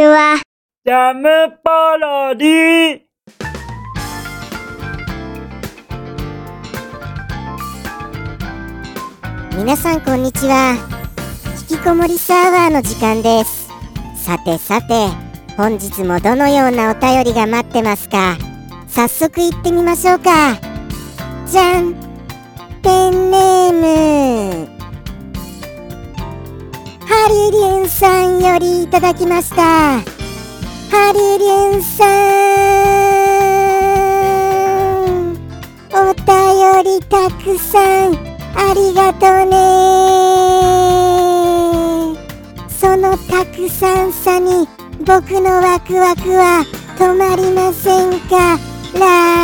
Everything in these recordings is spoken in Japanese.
ちは。ジャムパロディ。皆さんこんにちは。引きこもりサーバーの時間です。さてさて本日もどのようなお便りが待ってますか？早速行ってみましょうか。じゃん。ペンネーム。ハリリュンさんよりいただきました。ハリリュンさんお便りたくさんありがとうね。そのたくさんさに僕のワクワクは止まりませんから。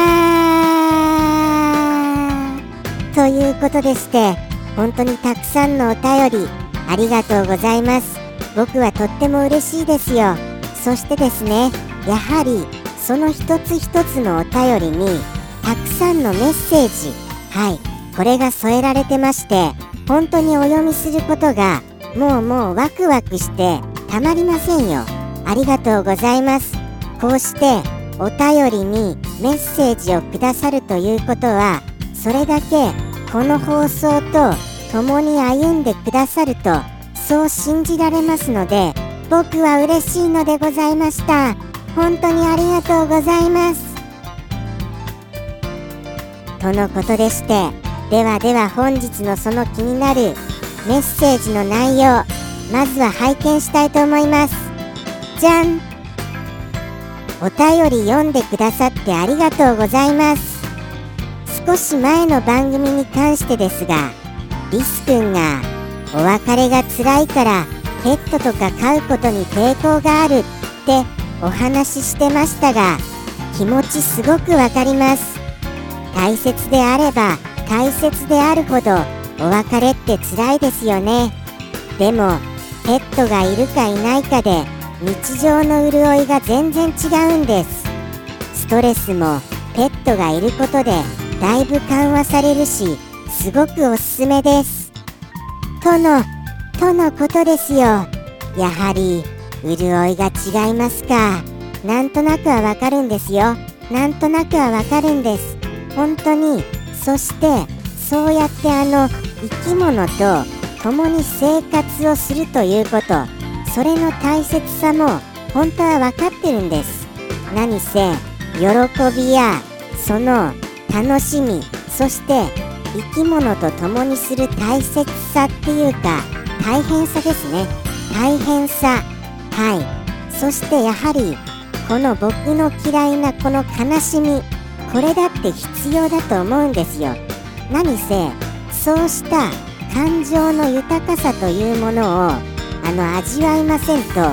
ということでして本当にたくさんのお便りありがとうございます。僕はとっても嬉しいですよ。そしてですねやはりその一つ一つのお便りにたくさんのメッセージはいこれが添えられてまして本当にお読みすることがもうもうワクワクしてたまりませんよ。ありがとうございます。こうしてお便りにメッセージをくださるということはそれだけこの放送と共に歩んでくださるとそう信じられますので僕は嬉しいのでございました。本当にありがとうございます。とのことでしてではでは本日のその気になるメッセージの内容まずは拝見したいと思います。じゃん。お便り読んでくださってありがとうございます。少し前の番組に関してですがリスくんがお別れが辛いからペットとか飼うことに抵抗があるってお話ししてましたが気持ちすごくわかります。大切であれば大切であるほどお別れって辛いですよね。でもペットがいるかいないかで日常の潤いが全然違うんです。ストレスもペットがいることでだいぶ緩和されるしすごくおすすめです。とのとのことですよ。やはり潤いが違いますか。なんとなくはわかるんですよ。なんとなくはわかるんです。本当にそしてそうやってあの生き物と共に生活をするということ。それの大切さも本当は分かってるんです。何せ喜びやその楽しみそして生き物と共にする大切さっていうか大変さですね。大変さ。はい。そしてやはりこの僕の嫌いなこの悲しみこれだって必要だと思うんですよ。何せそうした感情の豊かさというものをあの味わいませんとや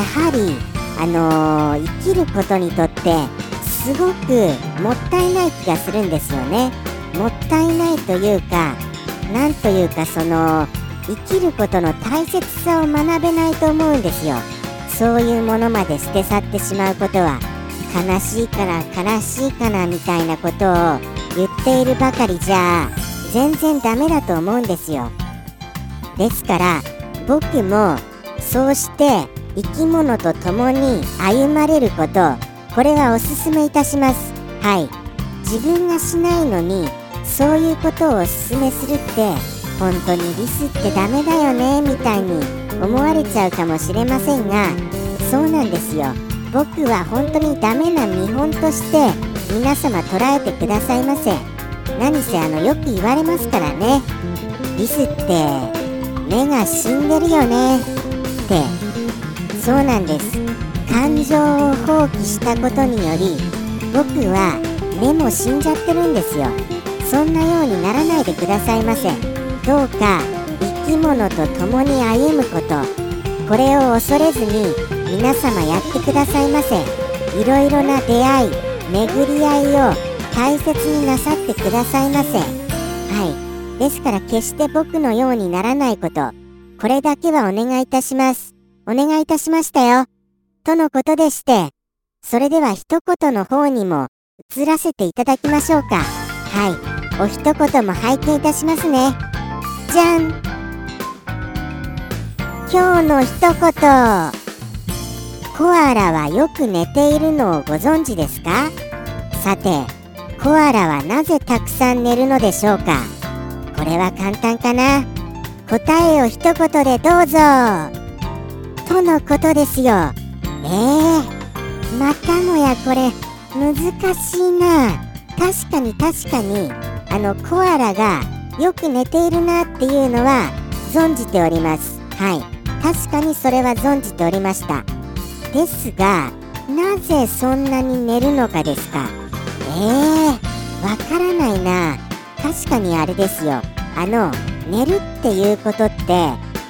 はりあのー、生きることにとってすごくもったいない気がするんですよね。もったいないというかなんというかその生きることの大切さを学べないと思うんですよ。そういうものまで捨て去ってしまうことは悲しいから悲しいかなみたいなことを言っているばかりじゃ全然ダメだと思うんですよ。ですから僕もそうして生き物と共に歩まれることこれはおすすめいたします。はい。自分がしないのにそういうことをおすすめするって本当にリスってダメだよねみたいに思われちゃうかもしれませんがそうなんですよ。僕は本当にダメな見本として皆様捉えてくださいませ。何せあのよく言われますからね。リスって目が死んでるよね。って。そうなんです。感情を放棄したことにより僕は目も死んじゃってるんですよ。そんなようにならないでくださいませ。どうか生き物と共に歩むこと。これを恐れずに皆様やってくださいませ。いろいろな出会い巡り合いを大切になさってくださいませ。はい。ですから決して僕のようにならないこと。これだけはお願いいたします。お願いいたしましたよ。とのことでしてそれでは一言の方にも移らせていただきましょうか。はい。お一言も拝見いたしますね。じゃん。今日の一言。コアラはよく寝ているのをご存知ですか？さてコアラはなぜたくさん寝るのでしょうか？これは簡単かな？答えを一言でどうぞ。とのことですよ。えー、またもやこれ難しいな。確かに確かに。あのコアラがよく寝ているなっていうのは存じております。はい。確かにそれは存じておりました。ですがなぜそんなに寝るのかですか？えー、わからないな。確かにあれですよ。あの寝るっていうことって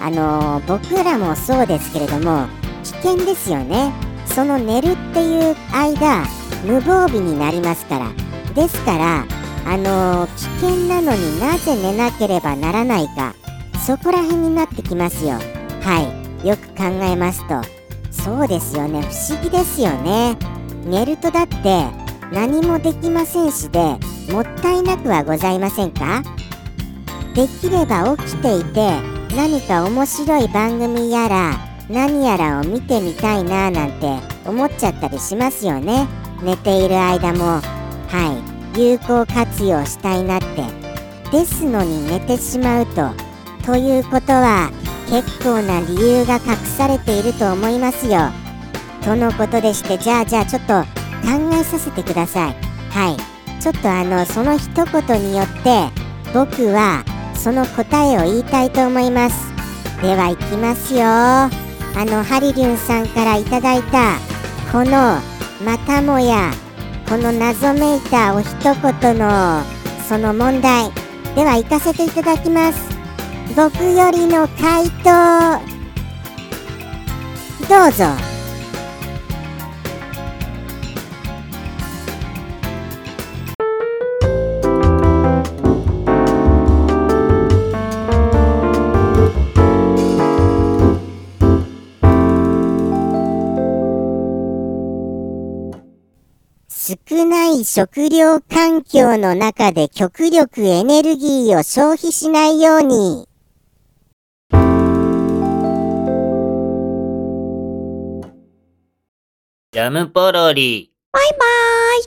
あの僕らもそうですけれども危険ですよね。その寝るっていう間無防備になりますから。ですからあの危険なのになぜ寝なければならないかそこら辺になってきますよ。はい。よく考えますとそうですよね。不思議ですよね。寝るとだって何もできませんしでもったいなくはございませんか？できれば起きていて何か面白い番組やら何やらを見てみたいななんて思っちゃったりしますよね。寝ている間も。はい。有効活用したいなって。ですのに寝てしまうと。ということは結構な理由が隠されていると思いますよ。とのことでしてじゃあじゃあちょっと考えさせてください。はい。ちょっとあのその一言によって僕はその答えを言いたいと思います。では行きますよ。あのハリリュンさんからいただいたこのまたもやこの謎めいたお一言のその問題。では行かせていただきます。僕よりの回答。どうぞ。い食料環境の中で極力エネルギーを消費しないように。ジャムポロリ。バイバーイ。